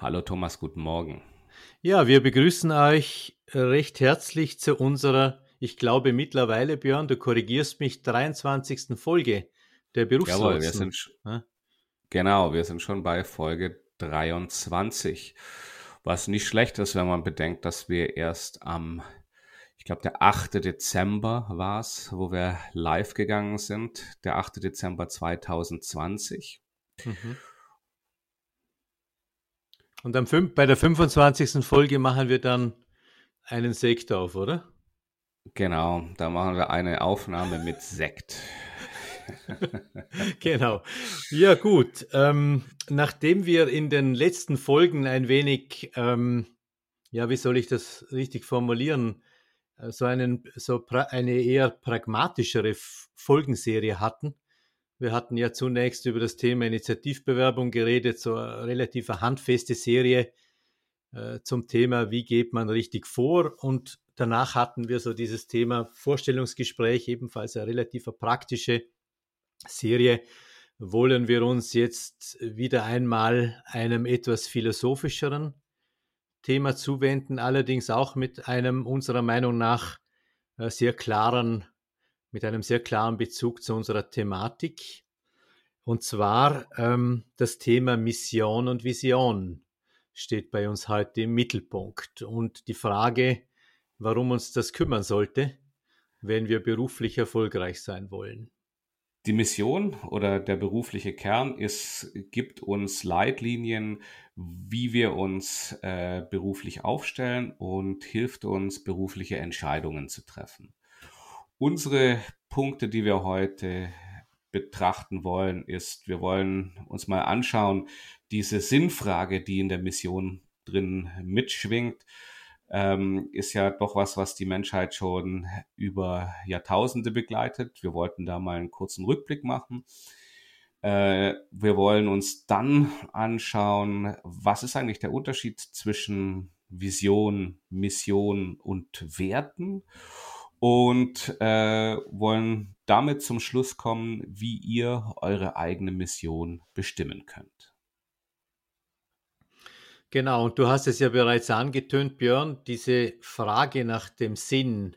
Hallo Thomas, guten Morgen. Ja, wir begrüßen euch recht herzlich zu unserer, ich glaube mittlerweile, Björn, du korrigierst mich, 23. Folge der Berufslotsen. Jawohl, wir sind, ja? genau, wir sind schon bei Folge 23. Was nicht schlecht ist, wenn man bedenkt, dass wir erst am, ich glaube, der 8. Dezember war es, wo wir live gegangen sind, der 8. Dezember 2020. Mhm. Und am bei der 25. Folge machen wir dann einen Sekt auf, oder? Genau, da machen wir eine Aufnahme mit Sekt. genau. Ja, gut. Ähm, nachdem wir in den letzten Folgen ein wenig, ähm, ja, wie soll ich das richtig formulieren, äh, so, einen, so eine eher pragmatischere Folgenserie hatten, wir hatten ja zunächst über das Thema Initiativbewerbung geredet, so eine relativ handfeste Serie äh, zum Thema, wie geht man richtig vor. Und danach hatten wir so dieses Thema Vorstellungsgespräch, ebenfalls eine relativ praktische Serie. Wollen wir uns jetzt wieder einmal einem etwas philosophischeren Thema zuwenden, allerdings auch mit einem unserer Meinung nach äh, sehr klaren mit einem sehr klaren Bezug zu unserer Thematik. Und zwar ähm, das Thema Mission und Vision steht bei uns heute im Mittelpunkt. Und die Frage, warum uns das kümmern sollte, wenn wir beruflich erfolgreich sein wollen. Die Mission oder der berufliche Kern ist, gibt uns Leitlinien, wie wir uns äh, beruflich aufstellen und hilft uns, berufliche Entscheidungen zu treffen. Unsere Punkte, die wir heute betrachten wollen, ist, wir wollen uns mal anschauen, diese Sinnfrage, die in der Mission drin mitschwingt, ähm, ist ja doch was, was die Menschheit schon über Jahrtausende begleitet. Wir wollten da mal einen kurzen Rückblick machen. Äh, wir wollen uns dann anschauen, was ist eigentlich der Unterschied zwischen Vision, Mission und Werten und äh, wollen damit zum Schluss kommen, wie ihr eure eigene Mission bestimmen könnt. Genau, und du hast es ja bereits angetönt, Björn, diese Frage nach dem Sinn,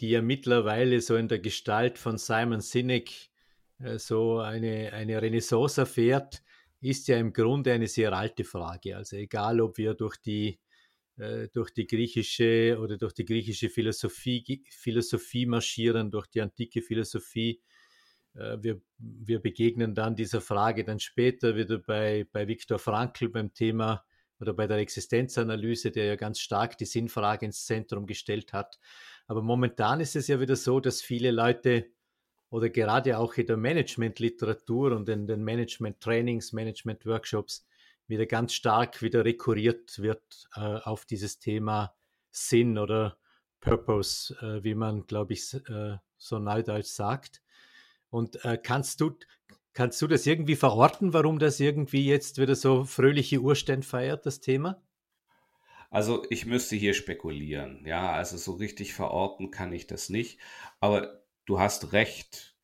die ja mittlerweile so in der Gestalt von Simon Sinek äh, so eine, eine Renaissance erfährt, ist ja im Grunde eine sehr alte Frage. Also egal, ob wir durch die durch die griechische oder durch die griechische Philosophie, Philosophie marschieren, durch die antike Philosophie. Äh, wir, wir begegnen dann dieser Frage dann später wieder bei, bei Viktor Frankl beim Thema oder bei der Existenzanalyse, der ja ganz stark die Sinnfrage ins Zentrum gestellt hat. Aber momentan ist es ja wieder so, dass viele Leute oder gerade auch in der Managementliteratur und in den Management-Trainings, Management-Workshops wieder ganz stark wieder rekurriert wird äh, auf dieses Thema Sinn oder Purpose, äh, wie man, glaube ich, äh, so neudeutsch sagt. Und äh, kannst du kannst du das irgendwie verorten, warum das irgendwie jetzt wieder so fröhliche Urstände feiert, das Thema? Also ich müsste hier spekulieren, ja, also so richtig verorten kann ich das nicht, aber du hast recht.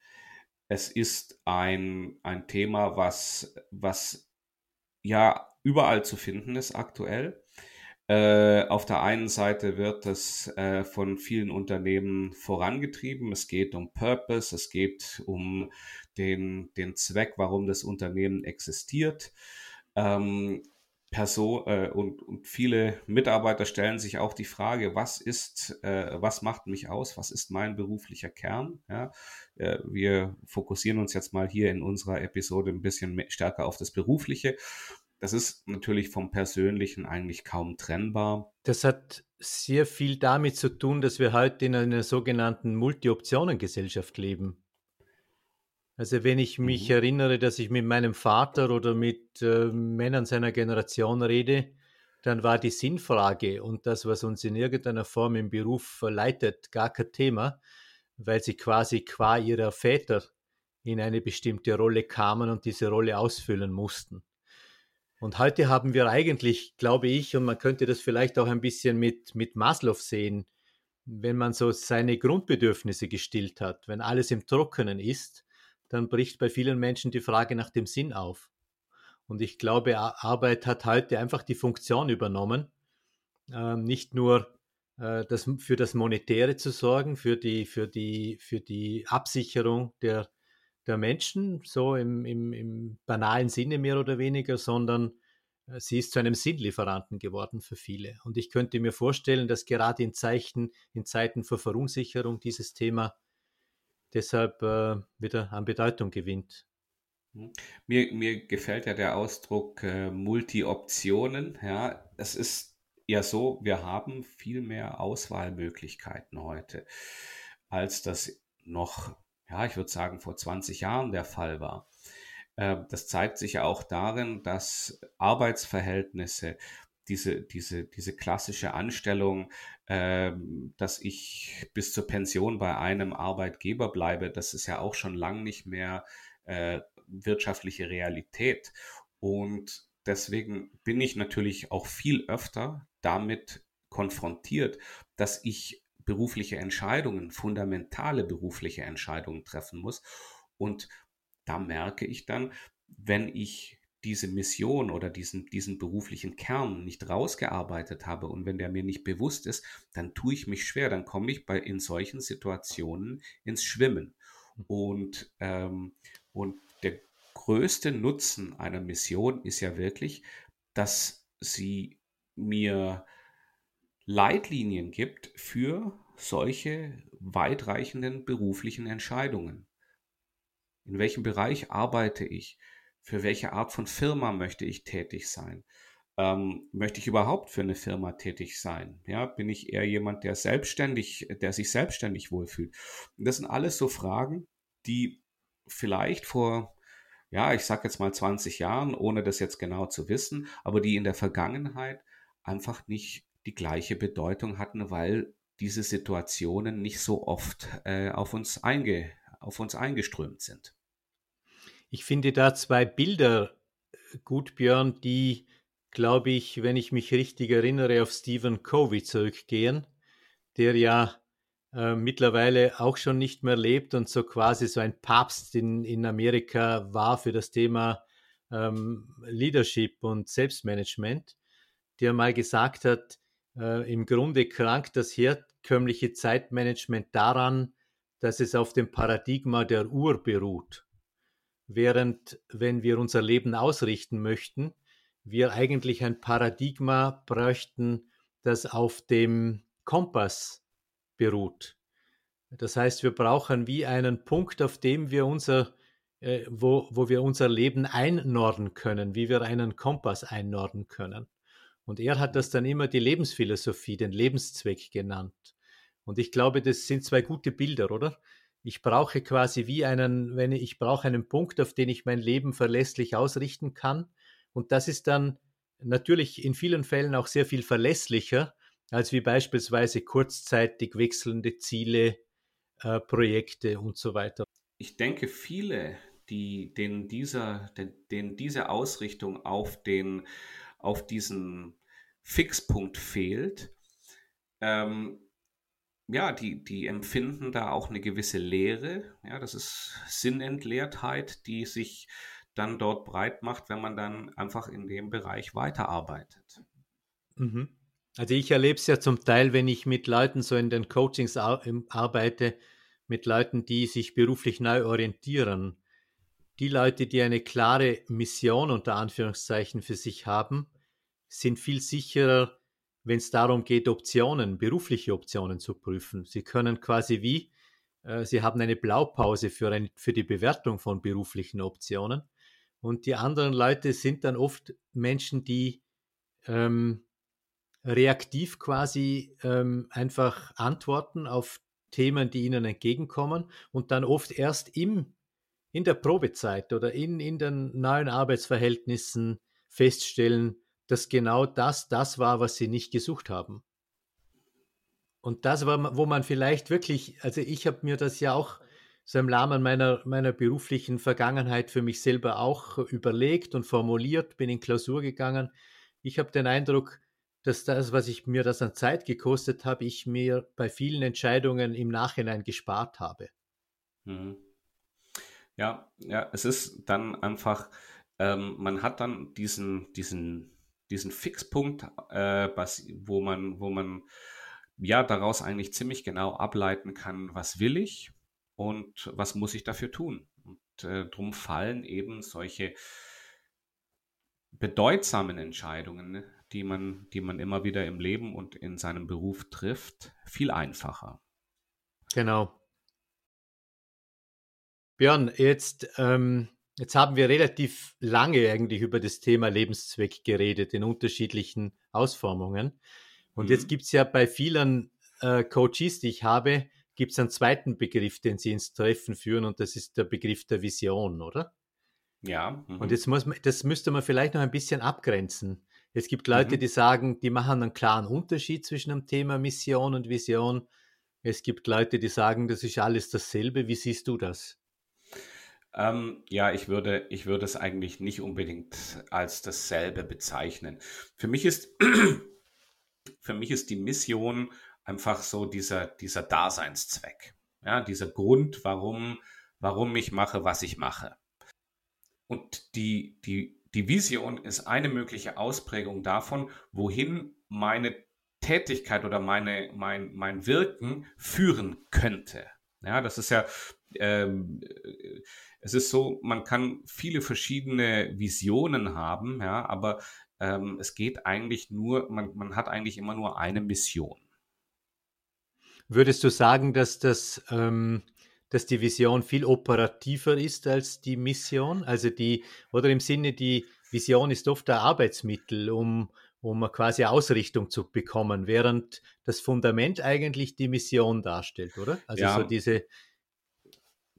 Es ist ein, ein Thema, was, was ja überall zu finden ist aktuell. Äh, auf der einen Seite wird es äh, von vielen Unternehmen vorangetrieben. Es geht um Purpose, es geht um den, den Zweck, warum das Unternehmen existiert. Ähm, Person äh, und, und viele Mitarbeiter stellen sich auch die Frage, was ist, äh, was macht mich aus, was ist mein beruflicher Kern? Ja, äh, wir fokussieren uns jetzt mal hier in unserer Episode ein bisschen stärker auf das Berufliche. Das ist natürlich vom Persönlichen eigentlich kaum trennbar. Das hat sehr viel damit zu tun, dass wir heute in einer sogenannten Multi-Optionen-Gesellschaft leben. Also wenn ich mich mhm. erinnere, dass ich mit meinem Vater oder mit äh, Männern seiner Generation rede, dann war die Sinnfrage und das, was uns in irgendeiner Form im Beruf verleitet, gar kein Thema, weil sie quasi qua ihrer Väter in eine bestimmte Rolle kamen und diese Rolle ausfüllen mussten. Und heute haben wir eigentlich, glaube ich, und man könnte das vielleicht auch ein bisschen mit, mit Maslow sehen, wenn man so seine Grundbedürfnisse gestillt hat, wenn alles im Trockenen ist, dann bricht bei vielen Menschen die Frage nach dem Sinn auf. Und ich glaube, Arbeit hat heute einfach die Funktion übernommen, äh, nicht nur äh, das, für das Monetäre zu sorgen, für die, für die, für die Absicherung der, der Menschen, so im, im, im banalen Sinne mehr oder weniger, sondern äh, sie ist zu einem Sinnlieferanten geworden für viele. Und ich könnte mir vorstellen, dass gerade in Zeichen, in Zeiten für Verunsicherung dieses Thema deshalb äh, wieder an Bedeutung gewinnt. Hm. Mir, mir gefällt ja der Ausdruck äh, Multi-Optionen. Ja, es ist ja so, wir haben viel mehr Auswahlmöglichkeiten heute, als das noch, ja, ich würde sagen, vor 20 Jahren der Fall war. Äh, das zeigt sich ja auch darin, dass Arbeitsverhältnisse, diese, diese, diese klassische Anstellung, dass ich bis zur Pension bei einem Arbeitgeber bleibe, das ist ja auch schon lang nicht mehr äh, wirtschaftliche Realität. Und deswegen bin ich natürlich auch viel öfter damit konfrontiert, dass ich berufliche Entscheidungen, fundamentale berufliche Entscheidungen treffen muss. Und da merke ich dann, wenn ich diese Mission oder diesen, diesen beruflichen Kern nicht rausgearbeitet habe und wenn der mir nicht bewusst ist, dann tue ich mich schwer, dann komme ich bei in solchen Situationen ins Schwimmen. Und, ähm, und der größte Nutzen einer Mission ist ja wirklich, dass sie mir Leitlinien gibt für solche weitreichenden beruflichen Entscheidungen. In welchem Bereich arbeite ich? Für welche Art von Firma möchte ich tätig sein? Ähm, möchte ich überhaupt für eine Firma tätig sein? Ja, bin ich eher jemand, der selbstständig, der sich selbstständig wohlfühlt? Und das sind alles so Fragen, die vielleicht vor, ja, ich sag jetzt mal 20 Jahren, ohne das jetzt genau zu wissen, aber die in der Vergangenheit einfach nicht die gleiche Bedeutung hatten, weil diese Situationen nicht so oft äh, auf, uns einge, auf uns eingeströmt sind. Ich finde da zwei Bilder äh, gut, Björn, die, glaube ich, wenn ich mich richtig erinnere, auf Stephen Covey zurückgehen, der ja äh, mittlerweile auch schon nicht mehr lebt und so quasi so ein Papst in, in Amerika war für das Thema ähm, Leadership und Selbstmanagement, der mal gesagt hat, äh, im Grunde krankt das herkömmliche Zeitmanagement daran, dass es auf dem Paradigma der Uhr beruht. Während, wenn wir unser Leben ausrichten möchten, wir eigentlich ein Paradigma bräuchten, das auf dem Kompass beruht. Das heißt, wir brauchen wie einen Punkt, auf dem wir unser, äh, wo, wo wir unser Leben einnorden können, wie wir einen Kompass einnorden können. Und er hat das dann immer die Lebensphilosophie, den Lebenszweck genannt. Und ich glaube, das sind zwei gute Bilder, oder? Ich brauche quasi wie einen, wenn ich, ich brauche einen Punkt, auf den ich mein Leben verlässlich ausrichten kann. Und das ist dann natürlich in vielen Fällen auch sehr viel verlässlicher, als wie beispielsweise kurzzeitig wechselnde Ziele, äh, Projekte und so weiter. Ich denke, viele, die, denen, dieser, denen diese Ausrichtung auf, den, auf diesen Fixpunkt fehlt, ähm, ja, die, die empfinden da auch eine gewisse Leere. Ja, das ist Sinnentleertheit, die sich dann dort breit macht, wenn man dann einfach in dem Bereich weiterarbeitet. Mhm. Also ich erlebe es ja zum Teil, wenn ich mit Leuten so in den Coachings arbeite, mit Leuten, die sich beruflich neu orientieren. Die Leute, die eine klare Mission unter Anführungszeichen für sich haben, sind viel sicherer, wenn es darum geht, Optionen, berufliche Optionen zu prüfen. Sie können quasi wie, äh, Sie haben eine Blaupause für, ein, für die Bewertung von beruflichen Optionen. Und die anderen Leute sind dann oft Menschen, die ähm, reaktiv quasi ähm, einfach antworten auf Themen, die ihnen entgegenkommen und dann oft erst im, in der Probezeit oder in, in den neuen Arbeitsverhältnissen feststellen, dass genau das das war, was sie nicht gesucht haben. Und das war, wo man vielleicht wirklich, also ich habe mir das ja auch so im Rahmen meiner, meiner beruflichen Vergangenheit für mich selber auch überlegt und formuliert, bin in Klausur gegangen. Ich habe den Eindruck, dass das, was ich mir das an Zeit gekostet habe, ich mir bei vielen Entscheidungen im Nachhinein gespart habe. Mhm. Ja, ja, es ist dann einfach, ähm, man hat dann diesen, diesen, diesen Fixpunkt, äh, wo man, wo man ja daraus eigentlich ziemlich genau ableiten kann, was will ich und was muss ich dafür tun. Und äh, drum fallen eben solche bedeutsamen Entscheidungen, ne, die man, die man immer wieder im Leben und in seinem Beruf trifft, viel einfacher. Genau. Björn, jetzt, ähm, jetzt haben wir relativ lange eigentlich über das Thema Lebenszweck geredet, in unterschiedlichen Ausformungen. Und mhm. jetzt gibt es ja bei vielen äh, Coaches, die ich habe, gibt es einen zweiten Begriff, den sie ins Treffen führen, und das ist der Begriff der Vision, oder? Ja. Mhm. Und jetzt muss man, das müsste man vielleicht noch ein bisschen abgrenzen. Es gibt Leute, mhm. die sagen, die machen einen klaren Unterschied zwischen dem Thema Mission und Vision. Es gibt Leute, die sagen, das ist alles dasselbe. Wie siehst du das? Ähm, ja, ich würde, ich würde es eigentlich nicht unbedingt als dasselbe bezeichnen. Für mich ist, für mich ist die Mission einfach so dieser, dieser Daseinszweck. Ja, dieser Grund, warum, warum ich mache, was ich mache. Und die, die, die Vision ist eine mögliche Ausprägung davon, wohin meine Tätigkeit oder meine, mein, mein Wirken führen könnte. Ja, das ist ja, ähm, es ist so, man kann viele verschiedene Visionen haben, ja, aber ähm, es geht eigentlich nur, man, man hat eigentlich immer nur eine Mission. Würdest du sagen, dass das, ähm, dass die Vision viel operativer ist als die Mission? Also die, oder im Sinne, die Vision ist oft ein Arbeitsmittel, um, um quasi Ausrichtung zu bekommen, während das Fundament eigentlich die Mission darstellt, oder? Also ja, so diese,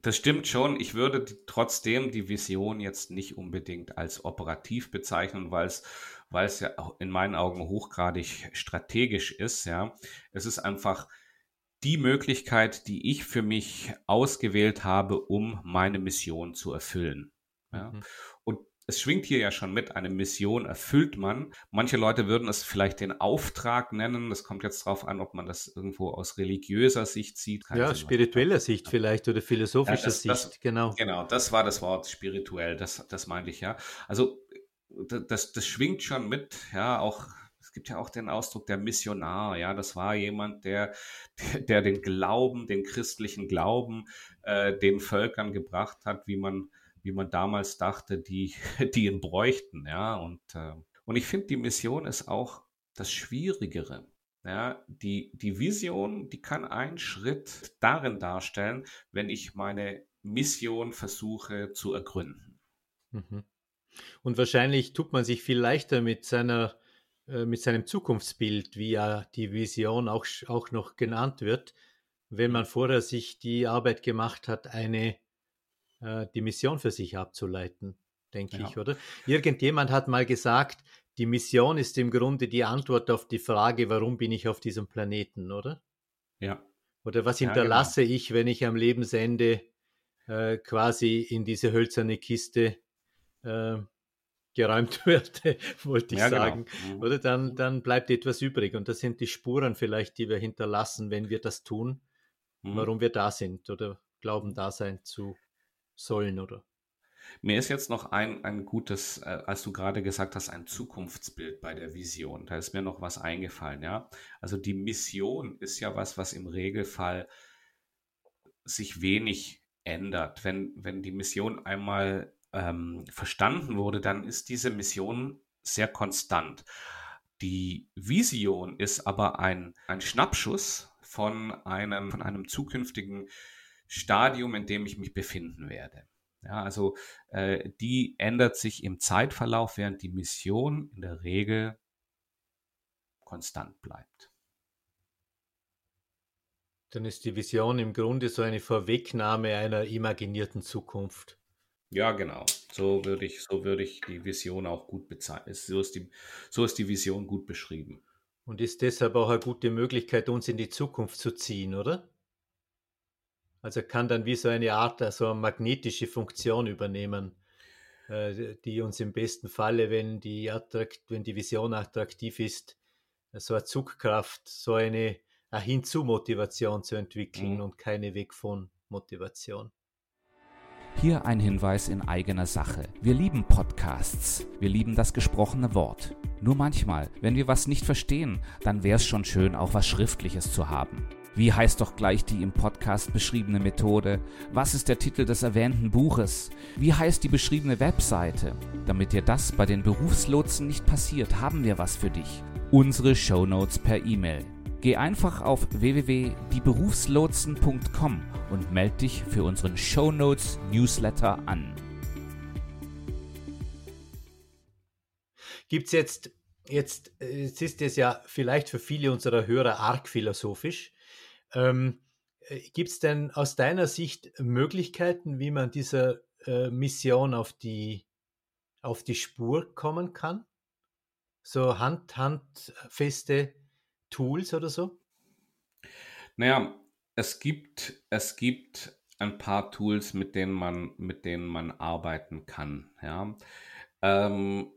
das stimmt schon. Ich würde trotzdem die Vision jetzt nicht unbedingt als operativ bezeichnen, weil es, weil es ja in meinen Augen hochgradig strategisch ist. Ja, es ist einfach die Möglichkeit, die ich für mich ausgewählt habe, um meine Mission zu erfüllen. Ja? Mhm. Und es schwingt hier ja schon mit, eine Mission erfüllt man. Manche Leute würden es vielleicht den Auftrag nennen. Das kommt jetzt darauf an, ob man das irgendwo aus religiöser Sicht sieht. Keine ja, spiritueller Sicht vielleicht oder philosophischer ja, das, Sicht, das, genau. Genau, das war das Wort spirituell, das, das meinte ich ja. Also das, das schwingt schon mit, ja, auch es gibt ja auch den Ausdruck der Missionar, ja, das war jemand, der, der, der den Glauben, den christlichen Glauben äh, den Völkern gebracht hat, wie man wie man damals dachte, die, die ihn bräuchten. Ja, und, äh, und ich finde, die Mission ist auch das Schwierigere. Ja, die, die Vision, die kann einen Schritt darin darstellen, wenn ich meine Mission versuche zu ergründen. Mhm. Und wahrscheinlich tut man sich viel leichter mit seiner äh, mit seinem Zukunftsbild, wie ja die Vision auch, auch noch genannt wird, wenn man vorher sich die Arbeit gemacht hat, eine äh, die Mission für sich abzuleiten, denke ja. ich, oder? Irgendjemand hat mal gesagt, die Mission ist im Grunde die Antwort auf die Frage, warum bin ich auf diesem Planeten, oder? Ja. Oder was hinterlasse ja, genau. ich, wenn ich am Lebensende äh, quasi in diese hölzerne Kiste äh, geräumt werde, wollte ich ja, genau. sagen. Genau. Oder dann, dann bleibt etwas übrig. Und das sind die Spuren vielleicht, die wir hinterlassen, wenn wir das tun, mhm. warum wir da sind oder glauben, da sein zu sollen, oder? Mir ist jetzt noch ein, ein gutes, äh, als du gerade gesagt hast, ein Zukunftsbild bei der Vision. Da ist mir noch was eingefallen, ja. Also die Mission ist ja was, was im Regelfall sich wenig ändert. Wenn, wenn die Mission einmal ähm, verstanden wurde, dann ist diese Mission sehr konstant. Die Vision ist aber ein, ein Schnappschuss von einem, von einem zukünftigen Stadium, in dem ich mich befinden werde. Ja, also äh, die ändert sich im Zeitverlauf, während die Mission in der Regel konstant bleibt. Dann ist die Vision im Grunde so eine Vorwegnahme einer imaginierten Zukunft. Ja, genau. So würde ich, so würde ich die Vision auch gut bezeichnen. So ist die, so ist die Vision gut beschrieben. Und ist deshalb auch eine gute Möglichkeit, uns in die Zukunft zu ziehen, oder? Also kann dann wie so eine Art, also eine magnetische Funktion übernehmen, äh, die uns im besten Falle, wenn die, attrakt, wenn die Vision attraktiv ist, so eine Zugkraft, so eine, eine Hinzu-Motivation zu entwickeln mhm. und keine Weg von Motivation. Hier ein Hinweis in eigener Sache. Wir lieben Podcasts. Wir lieben das gesprochene Wort. Nur manchmal, wenn wir was nicht verstehen, dann wäre es schon schön, auch was Schriftliches zu haben. Wie heißt doch gleich die im Podcast beschriebene Methode? Was ist der Titel des erwähnten Buches? Wie heißt die beschriebene Webseite? Damit dir das bei den Berufslotsen nicht passiert, haben wir was für dich. Unsere Shownotes per E-Mail. Geh einfach auf www.dieberufslotsen.com und melde dich für unseren Shownotes Newsletter an. Gibt es jetzt, jetzt, jetzt ist es ja vielleicht für viele unserer Hörer arg philosophisch. Ähm, äh, Gibt es denn aus deiner Sicht Möglichkeiten, wie man dieser äh, Mission auf die, auf die Spur kommen kann? So hand, handfeste Tools oder so? Naja, es gibt, es gibt ein paar Tools, mit denen man, mit denen man arbeiten kann. Ja. Ähm,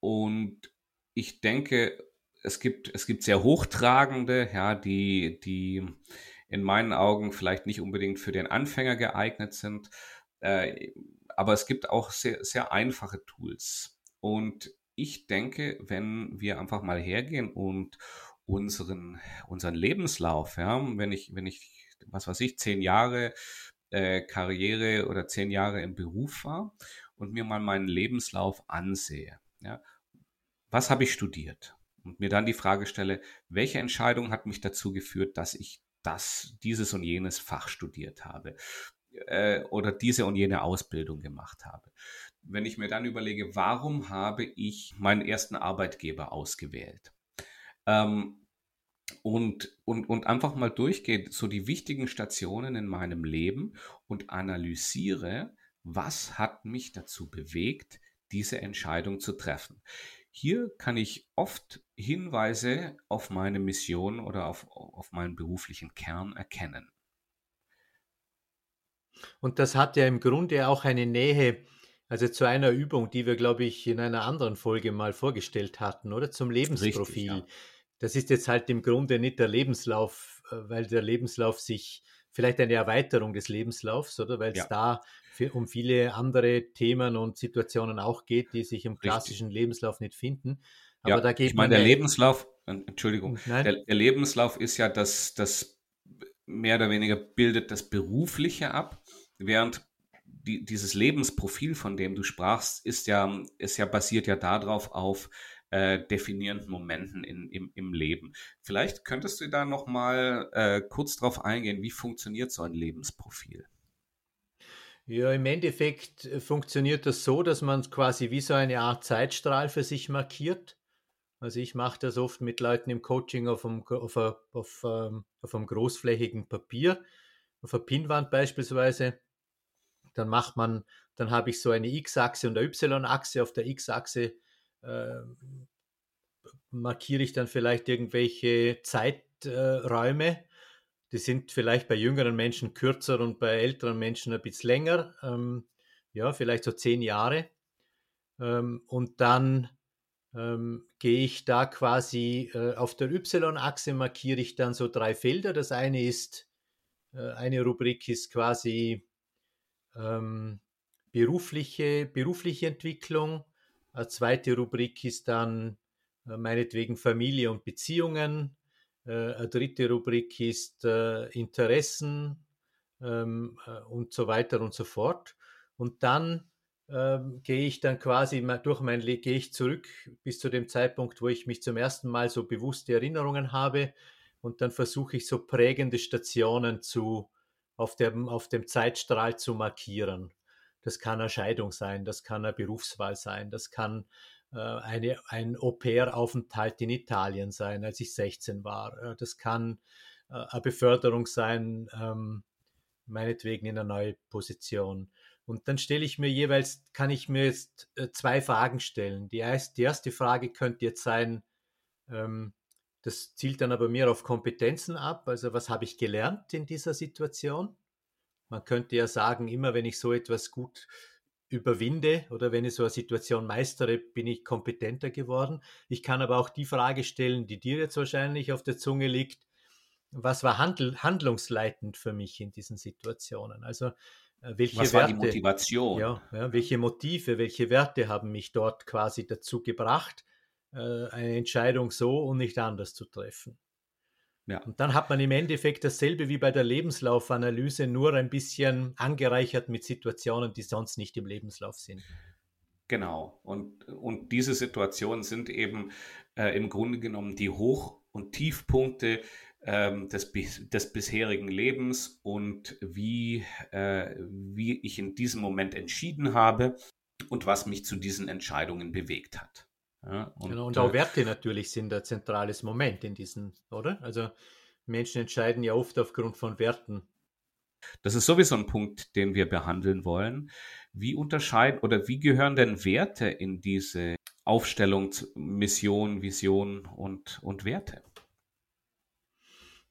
und ich denke, es gibt, es gibt sehr hochtragende, ja, die, die in meinen Augen vielleicht nicht unbedingt für den Anfänger geeignet sind. Äh, aber es gibt auch sehr, sehr einfache Tools. Und ich denke, wenn wir einfach mal hergehen und unseren, unseren Lebenslauf, ja, wenn ich, wenn ich, was weiß ich, zehn Jahre äh, Karriere oder zehn Jahre im Beruf war und mir mal meinen Lebenslauf ansehe, ja, was habe ich studiert? Und mir dann die Frage stelle, welche Entscheidung hat mich dazu geführt, dass ich das, dieses und jenes Fach studiert habe äh, oder diese und jene Ausbildung gemacht habe. Wenn ich mir dann überlege, warum habe ich meinen ersten Arbeitgeber ausgewählt? Ähm, und, und, und einfach mal durchgehe, so die wichtigen Stationen in meinem Leben und analysiere, was hat mich dazu bewegt, diese Entscheidung zu treffen. Hier kann ich oft Hinweise auf meine Mission oder auf, auf meinen beruflichen Kern erkennen. Und das hat ja im Grunde auch eine Nähe, also zu einer Übung, die wir, glaube ich, in einer anderen Folge mal vorgestellt hatten, oder? Zum Lebensprofil. Richtig, ja. Das ist jetzt halt im Grunde nicht der Lebenslauf, äh, weil der Lebenslauf sich vielleicht eine Erweiterung des Lebenslaufs, oder? Weil es ja. da für, um viele andere Themen und Situationen auch geht, die sich im klassischen Richtig. Lebenslauf nicht finden. Aber ja, da geht ich meine, der Lebenslauf, Entschuldigung, der, der, Lebenslauf ist ja das, das mehr oder weniger bildet das Berufliche ab, während die, dieses Lebensprofil, von dem du sprachst, ist ja, ist ja basiert ja darauf auf äh, definierenden Momenten in, im, im Leben. Vielleicht könntest du da noch mal äh, kurz drauf eingehen, wie funktioniert so ein Lebensprofil? Ja, im Endeffekt äh, funktioniert das so, dass man quasi wie so eine Art Zeitstrahl für sich markiert. Also ich mache das oft mit Leuten im Coaching auf einem, auf, auf, ähm, auf einem großflächigen Papier, auf einer Pinnwand beispielsweise. Dann macht man, dann habe ich so eine X-Achse und eine Y-Achse. Auf der X-Achse äh, markiere ich dann vielleicht irgendwelche Zeiträume. Die sind vielleicht bei jüngeren Menschen kürzer und bei älteren Menschen ein bisschen länger. Ähm, ja, vielleicht so zehn Jahre. Ähm, und dann ähm, gehe ich da quasi äh, auf der Y-Achse markiere ich dann so drei Felder. Das eine ist, äh, eine Rubrik ist quasi ähm, berufliche, berufliche Entwicklung. Eine zweite Rubrik ist dann äh, meinetwegen Familie und Beziehungen. Äh, eine dritte Rubrik ist äh, Interessen ähm, äh, und so weiter und so fort. Und dann ähm, gehe ich dann quasi durch mein Leben, gehe ich zurück bis zu dem Zeitpunkt, wo ich mich zum ersten Mal so bewusste Erinnerungen habe. Und dann versuche ich so prägende Stationen zu, auf dem, auf dem Zeitstrahl zu markieren. Das kann eine Scheidung sein, das kann eine Berufswahl sein, das kann äh, eine, ein Au-pair-Aufenthalt in Italien sein, als ich 16 war. Äh, das kann äh, eine Beförderung sein, ähm, meinetwegen in eine neue Position. Und dann stelle ich mir jeweils, kann ich mir jetzt äh, zwei Fragen stellen. Die, erst, die erste Frage könnte jetzt sein, ähm, das zielt dann aber mehr auf Kompetenzen ab. Also was habe ich gelernt in dieser Situation? Man könnte ja sagen, immer wenn ich so etwas gut überwinde oder wenn ich so eine Situation meistere, bin ich kompetenter geworden. Ich kann aber auch die Frage stellen, die dir jetzt wahrscheinlich auf der Zunge liegt. Was war handl handlungsleitend für mich in diesen Situationen? Also äh, welche Was Werte, war die Motivation? Ja, ja, welche Motive, welche Werte haben mich dort quasi dazu gebracht, äh, eine Entscheidung so und nicht anders zu treffen? Ja. Und dann hat man im Endeffekt dasselbe wie bei der Lebenslaufanalyse, nur ein bisschen angereichert mit Situationen, die sonst nicht im Lebenslauf sind. Genau. Und, und diese Situationen sind eben äh, im Grunde genommen die Hoch- und Tiefpunkte ähm, des, des bisherigen Lebens und wie, äh, wie ich in diesem Moment entschieden habe und was mich zu diesen Entscheidungen bewegt hat. Ja, und, genau, und auch äh, Werte natürlich sind ein zentrales Moment in diesen, oder? Also Menschen entscheiden ja oft aufgrund von Werten. Das ist sowieso ein Punkt, den wir behandeln wollen. Wie unterscheiden oder wie gehören denn Werte in diese Aufstellung, Mission, Vision und, und Werte?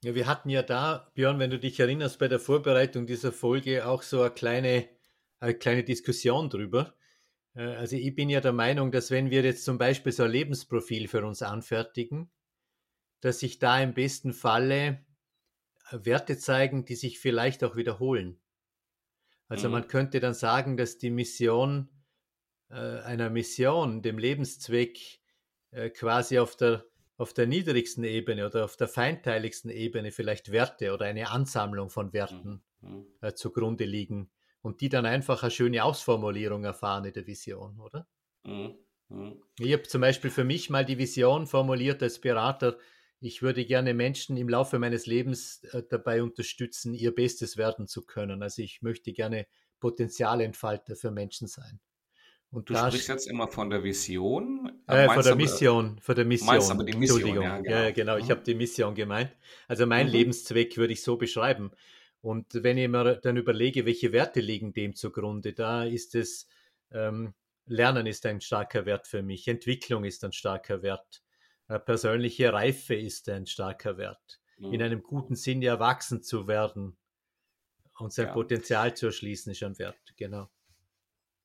Ja, wir hatten ja da, Björn, wenn du dich erinnerst, bei der Vorbereitung dieser Folge auch so eine kleine, eine kleine Diskussion drüber. Äh, also ich bin ja der Meinung, dass wenn wir jetzt zum Beispiel so ein Lebensprofil für uns anfertigen, dass sich da im besten Falle äh, Werte zeigen, die sich vielleicht auch wiederholen. Also mhm. man könnte dann sagen, dass die Mission äh, einer Mission, dem Lebenszweck, äh, quasi auf der, auf der niedrigsten Ebene oder auf der feinteiligsten Ebene vielleicht Werte oder eine Ansammlung von Werten mhm. äh, zugrunde liegen und die dann einfach eine schöne Ausformulierung erfahren in der Vision, oder? Mhm. Mhm. Ich habe zum Beispiel für mich mal die Vision formuliert als Berater, ich würde gerne Menschen im Laufe meines Lebens äh, dabei unterstützen, ihr Bestes werden zu können. Also ich möchte gerne Potenzialentfalter für Menschen sein. Und du sprichst jetzt immer von der Vision? Äh, von der Mission, von der Mission. Meinst aber die Mission, Entschuldigung. Ja, genau. Ja, genau. Ich mhm. habe die Mission gemeint. Also mein mhm. Lebenszweck würde ich so beschreiben. Und wenn ich mir dann überlege, welche Werte liegen dem zugrunde, da ist es, ähm, Lernen ist ein starker Wert für mich, Entwicklung ist ein starker Wert, äh, persönliche Reife ist ein starker Wert, mhm. in einem guten Sinn erwachsen zu werden und sein ja. Potenzial zu erschließen ist ein Wert, genau.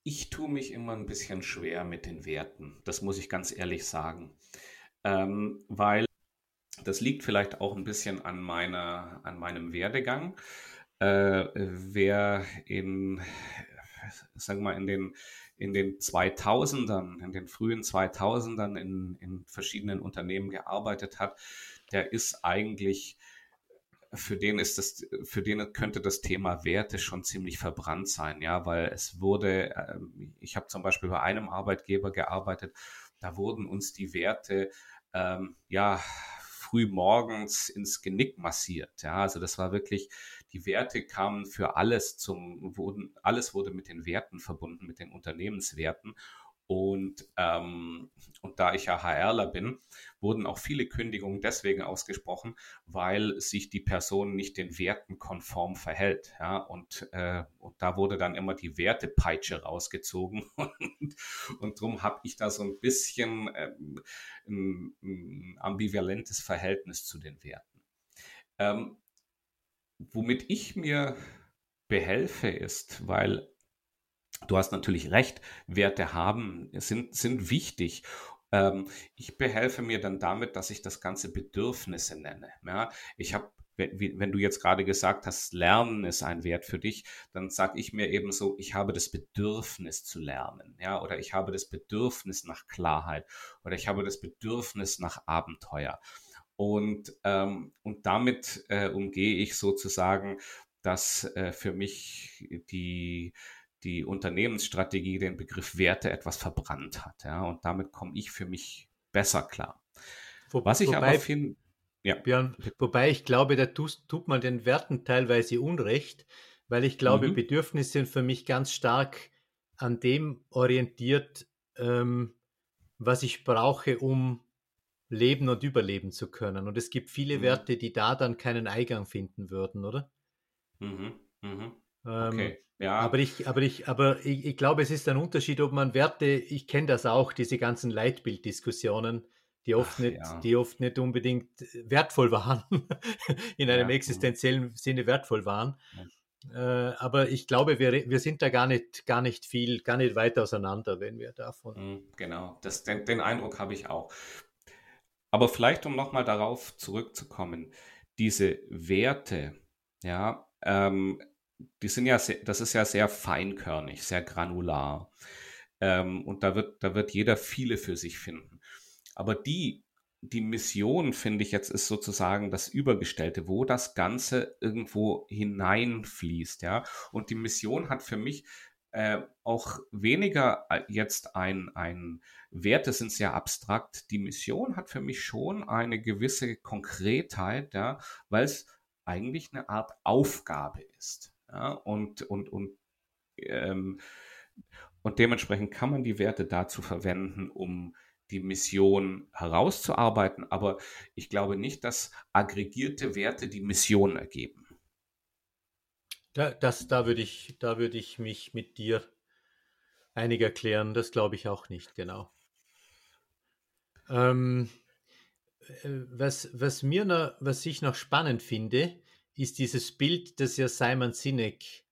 Ich tue mich immer ein bisschen schwer mit den Werten, das muss ich ganz ehrlich sagen, ähm, weil das liegt vielleicht auch ein bisschen an, meiner, an meinem Werdegang. Äh, wer in, sagen mal, in den in den 2000ern, in den frühen 2000ern in, in verschiedenen Unternehmen gearbeitet hat, der ist eigentlich für den ist das, für den könnte das Thema Werte schon ziemlich verbrannt sein, ja, weil es wurde, ähm, ich habe zum Beispiel bei einem Arbeitgeber gearbeitet, da wurden uns die Werte ähm, ja früh morgens ins Genick massiert, ja, also das war wirklich, die Werte kamen für alles zum, wurden, alles wurde mit den Werten verbunden, mit den Unternehmenswerten. Und, ähm, und da ich ja HRler bin, wurden auch viele Kündigungen deswegen ausgesprochen, weil sich die Person nicht den Werten konform verhält. Ja? Und, äh, und da wurde dann immer die Wertepeitsche rausgezogen. Und, und darum habe ich da so ein bisschen ähm, ein, ein ambivalentes Verhältnis zu den Werten. Ähm, womit ich mir behelfe, ist, weil du hast natürlich recht, Werte haben, sind, sind wichtig. Ähm, ich behelfe mir dann damit, dass ich das Ganze Bedürfnisse nenne. Ja, ich habe wenn du jetzt gerade gesagt hast, Lernen ist ein Wert für dich, dann sage ich mir eben so, ich habe das Bedürfnis zu lernen, ja, oder ich habe das Bedürfnis nach Klarheit oder ich habe das Bedürfnis nach Abenteuer. Und, ähm, und damit äh, umgehe ich sozusagen, dass äh, für mich die, die Unternehmensstrategie den Begriff Werte etwas verbrannt hat. Ja? Und damit komme ich für mich besser klar. Wo, Was ich wobei, aber finde. Ja. Björn, wobei ich glaube, da tut, tut man den Werten teilweise Unrecht, weil ich glaube, mhm. Bedürfnisse sind für mich ganz stark an dem orientiert, ähm, was ich brauche, um leben und überleben zu können. Und es gibt viele mhm. Werte, die da dann keinen Eingang finden würden, oder? Mhm. Mhm. Ähm, okay. Ja. Aber ich, aber ich, aber ich, ich, glaube, es ist ein Unterschied, ob man Werte, ich kenne das auch, diese ganzen Leitbilddiskussionen, die oft Ach, nicht, ja. die oft nicht unbedingt wertvoll waren, in einem ja. existenziellen Sinne wertvoll waren. Äh, aber ich glaube, wir, wir sind da gar nicht, gar nicht viel, gar nicht weit auseinander, wenn wir davon. Mhm, genau, das, den, den Eindruck habe ich auch. Aber vielleicht, um nochmal darauf zurückzukommen, diese Werte, ja, ähm, die sind ja, sehr, das ist ja sehr feinkörnig, sehr granular. Ähm, und da wird, da wird jeder viele für sich finden. Aber die, die Mission, finde ich jetzt, ist sozusagen das Übergestellte, wo das Ganze irgendwo hineinfließt, ja. Und die Mission hat für mich äh, auch weniger äh, jetzt ein, ein Werte sind sehr abstrakt. Die Mission hat für mich schon eine gewisse Konkretheit, ja, weil es eigentlich eine Art Aufgabe ist. Ja, und, und, und, ähm, und dementsprechend kann man die Werte dazu verwenden, um die Mission herauszuarbeiten, aber ich glaube nicht, dass aggregierte Werte die Mission ergeben. Da, das, da würde ich, da würde ich mich mit dir einig erklären. Das glaube ich auch nicht, genau. Ähm, äh, was, was, mir noch, was ich noch spannend finde, ist dieses Bild, das ja Simon Sinek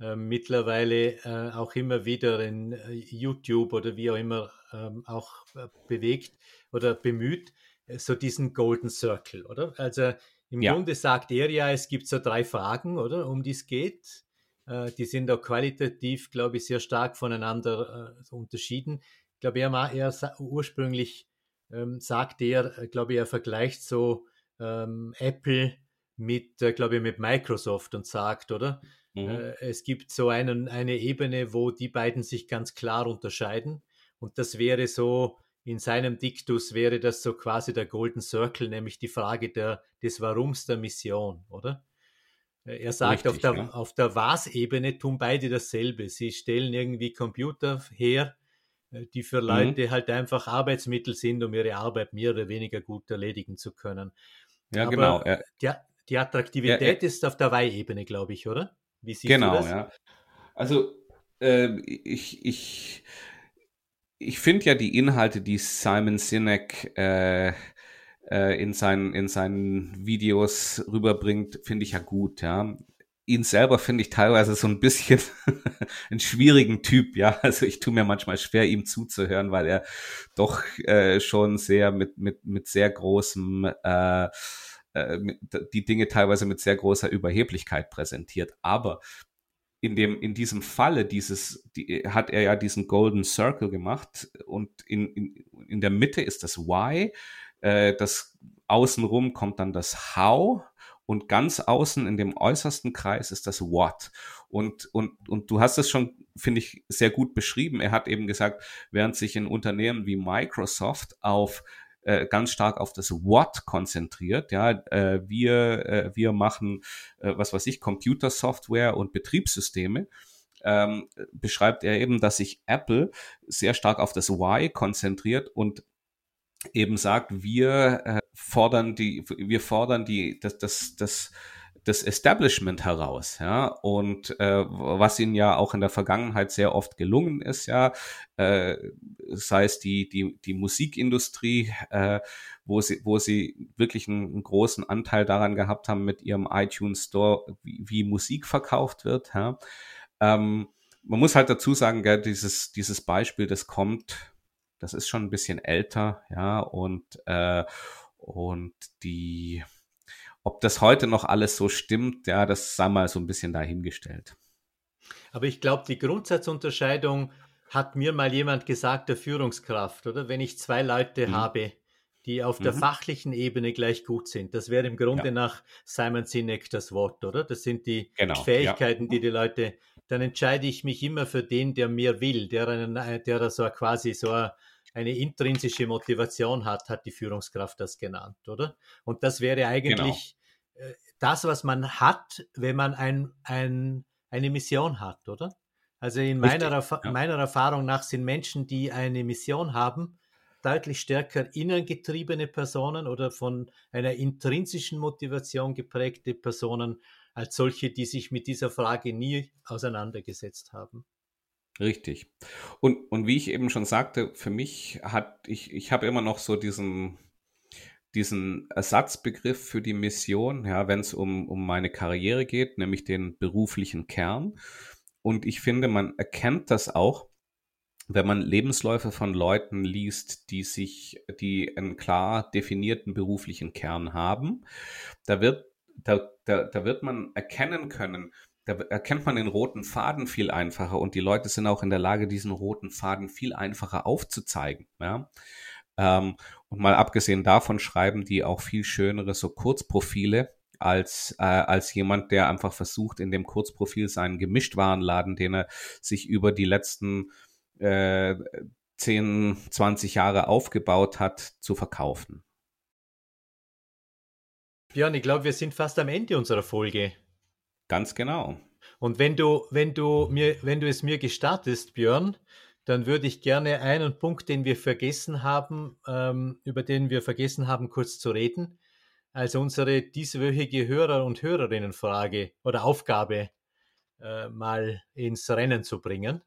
äh, mittlerweile äh, auch immer wieder in äh, YouTube oder wie auch immer ähm, auch äh, bewegt oder bemüht, äh, so diesen Golden Circle, oder? Also im ja. Grunde sagt er ja, es gibt so drei Fragen, oder, um die es geht. die sind auch qualitativ, glaube ich, sehr stark voneinander unterschieden. Ich glaube, er, er ursprünglich ähm, sagt er, glaube ich, er vergleicht so ähm, Apple mit, äh, glaube ich, mit Microsoft und sagt, oder? Mhm. Äh, es gibt so einen, eine Ebene, wo die beiden sich ganz klar unterscheiden. Und das wäre so, in seinem Diktus wäre das so quasi der Golden Circle, nämlich die Frage der, des Warums der Mission, oder? Äh, er sagt, Richtig, auf der, ja. auf der Was-Ebene tun beide dasselbe. Sie stellen irgendwie Computer her, die für mhm. Leute mhm. halt einfach Arbeitsmittel sind, um ihre Arbeit mehr oder weniger gut erledigen zu können. Ja, Aber genau. Er, die, die Attraktivität ist auf der Weih-Ebene, glaube ich, oder? Wie siehst genau, du das? ja. Also äh, ich, ich, ich finde ja die Inhalte, die Simon Sinek äh, äh, in, seinen, in seinen Videos rüberbringt, finde ich ja gut, ja. Ihn selber finde ich teilweise so ein bisschen einen schwierigen Typ, ja. Also ich tue mir manchmal schwer, ihm zuzuhören, weil er doch äh, schon sehr mit, mit, mit sehr großem äh, äh, die Dinge teilweise mit sehr großer Überheblichkeit präsentiert. Aber in dem, in diesem Falle dieses, die, hat er ja diesen Golden Circle gemacht und in, in, in der Mitte ist das Why, äh, das außenrum kommt dann das How und ganz außen in dem äußersten Kreis ist das What. Und, und, und du hast es schon, finde ich, sehr gut beschrieben. Er hat eben gesagt, während sich in Unternehmen wie Microsoft auf äh, ganz stark auf das What konzentriert. Ja, äh, wir, äh, wir machen, äh, was weiß ich, Computersoftware und Betriebssysteme. Ähm, beschreibt er eben, dass sich Apple sehr stark auf das Why konzentriert und eben sagt, wir äh, fordern die, wir fordern die, das, das, das das Establishment heraus, ja, und äh, was ihnen ja auch in der Vergangenheit sehr oft gelungen ist, ja, äh, sei es die die die Musikindustrie, äh, wo sie wo sie wirklich einen, einen großen Anteil daran gehabt haben mit ihrem iTunes Store, wie, wie Musik verkauft wird, ja. Ähm, man muss halt dazu sagen, gell, dieses dieses Beispiel, das kommt, das ist schon ein bisschen älter, ja, und äh, und die ob das heute noch alles so stimmt, ja, das sei mal so ein bisschen dahingestellt. Aber ich glaube, die Grundsatzunterscheidung hat mir mal jemand gesagt, der Führungskraft, oder? Wenn ich zwei Leute mhm. habe, die auf mhm. der fachlichen Ebene gleich gut sind, das wäre im Grunde ja. nach Simon Sinek das Wort, oder? Das sind die genau, Fähigkeiten, ja. die die Leute, dann entscheide ich mich immer für den, der mehr will, der, einen, der so quasi so eine intrinsische Motivation hat, hat die Führungskraft das genannt, oder? Und das wäre eigentlich äh, das, was man hat, wenn man ein, ein, eine Mission hat, oder? Also in meiner, Erfa ja. meiner Erfahrung nach sind Menschen, die eine Mission haben, deutlich stärker innengetriebene Personen oder von einer intrinsischen Motivation geprägte Personen als solche, die sich mit dieser Frage nie auseinandergesetzt haben. Richtig. Und, und wie ich eben schon sagte, für mich hat, ich, ich habe immer noch so diesen, diesen Ersatzbegriff für die Mission, ja, wenn es um, um meine Karriere geht, nämlich den beruflichen Kern. Und ich finde, man erkennt das auch, wenn man Lebensläufe von Leuten liest, die sich, die einen klar definierten beruflichen Kern haben. Da wird, da, da, da wird man erkennen können, da erkennt man den roten Faden viel einfacher und die Leute sind auch in der Lage, diesen roten Faden viel einfacher aufzuzeigen. Ja? Ähm, und mal abgesehen davon schreiben die auch viel schönere so Kurzprofile als, äh, als jemand, der einfach versucht, in dem Kurzprofil seinen Gemischtwarenladen, den er sich über die letzten äh, 10, 20 Jahre aufgebaut hat, zu verkaufen. Björn, ich glaube, wir sind fast am Ende unserer Folge. Ganz genau. Und wenn du, wenn du mir, wenn du es mir gestattest, Björn, dann würde ich gerne einen Punkt, den wir vergessen haben, ähm, über den wir vergessen haben, kurz zu reden. Also unsere dieswöchige Hörer- und Hörerinnenfrage oder Aufgabe äh, mal ins Rennen zu bringen.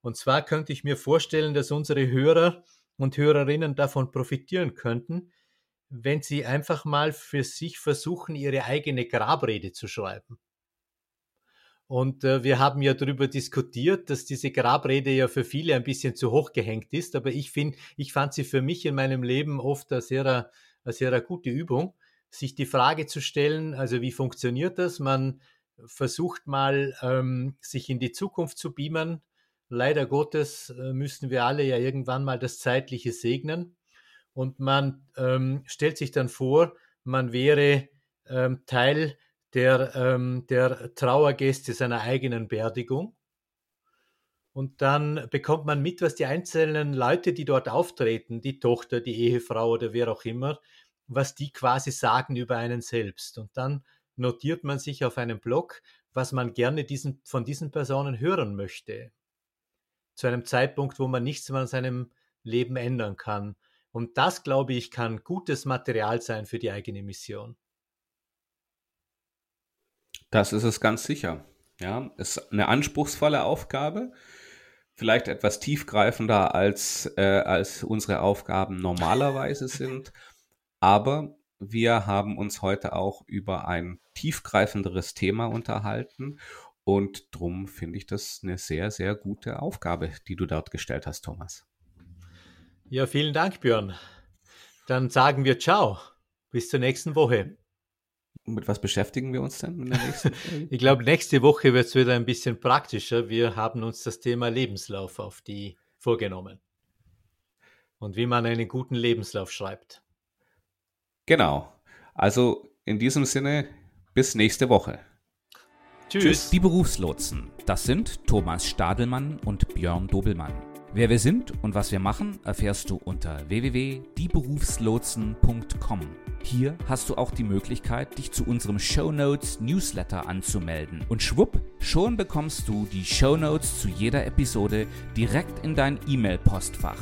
Und zwar könnte ich mir vorstellen, dass unsere Hörer und Hörerinnen davon profitieren könnten, wenn sie einfach mal für sich versuchen, ihre eigene Grabrede zu schreiben. Und äh, wir haben ja darüber diskutiert, dass diese Grabrede ja für viele ein bisschen zu hoch gehängt ist. Aber ich finde, ich fand sie für mich in meinem Leben oft eine sehr, eine sehr gute Übung, sich die Frage zu stellen, also wie funktioniert das? Man versucht mal, ähm, sich in die Zukunft zu beamen. Leider Gottes äh, müssen wir alle ja irgendwann mal das Zeitliche segnen. Und man ähm, stellt sich dann vor, man wäre ähm, Teil der, ähm, der Trauergäste seiner eigenen Beerdigung. Und dann bekommt man mit, was die einzelnen Leute, die dort auftreten, die Tochter, die Ehefrau oder wer auch immer, was die quasi sagen über einen selbst. Und dann notiert man sich auf einem Blog, was man gerne diesen, von diesen Personen hören möchte. Zu einem Zeitpunkt, wo man nichts mehr an seinem Leben ändern kann. Und das, glaube ich, kann gutes Material sein für die eigene Mission. Das ist es ganz sicher. Ja, ist eine anspruchsvolle Aufgabe, vielleicht etwas tiefgreifender als, äh, als unsere Aufgaben normalerweise sind. Aber wir haben uns heute auch über ein tiefgreifenderes Thema unterhalten. Und drum finde ich das eine sehr, sehr gute Aufgabe, die du dort gestellt hast, Thomas. Ja, vielen Dank, Björn. Dann sagen wir Ciao. Bis zur nächsten Woche. Mit was beschäftigen wir uns denn in der nächsten Folge? ich glaube, nächste Woche wird es wieder ein bisschen praktischer. Wir haben uns das Thema Lebenslauf auf die vorgenommen. Und wie man einen guten Lebenslauf schreibt. Genau. Also in diesem Sinne, bis nächste Woche. Tschüss. Tschüss. Die Berufslotsen. Das sind Thomas Stadelmann und Björn Dobelmann. Wer wir sind und was wir machen, erfährst du unter www.dieberufslotsen.com. Hier hast du auch die Möglichkeit, dich zu unserem Show Notes Newsletter anzumelden. Und schwupp, schon bekommst du die Show Notes zu jeder Episode direkt in dein E-Mail-Postfach.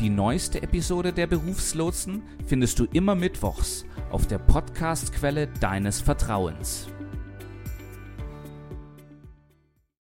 Die neueste Episode der Berufslotsen findest du immer mittwochs auf der Podcast-Quelle deines Vertrauens.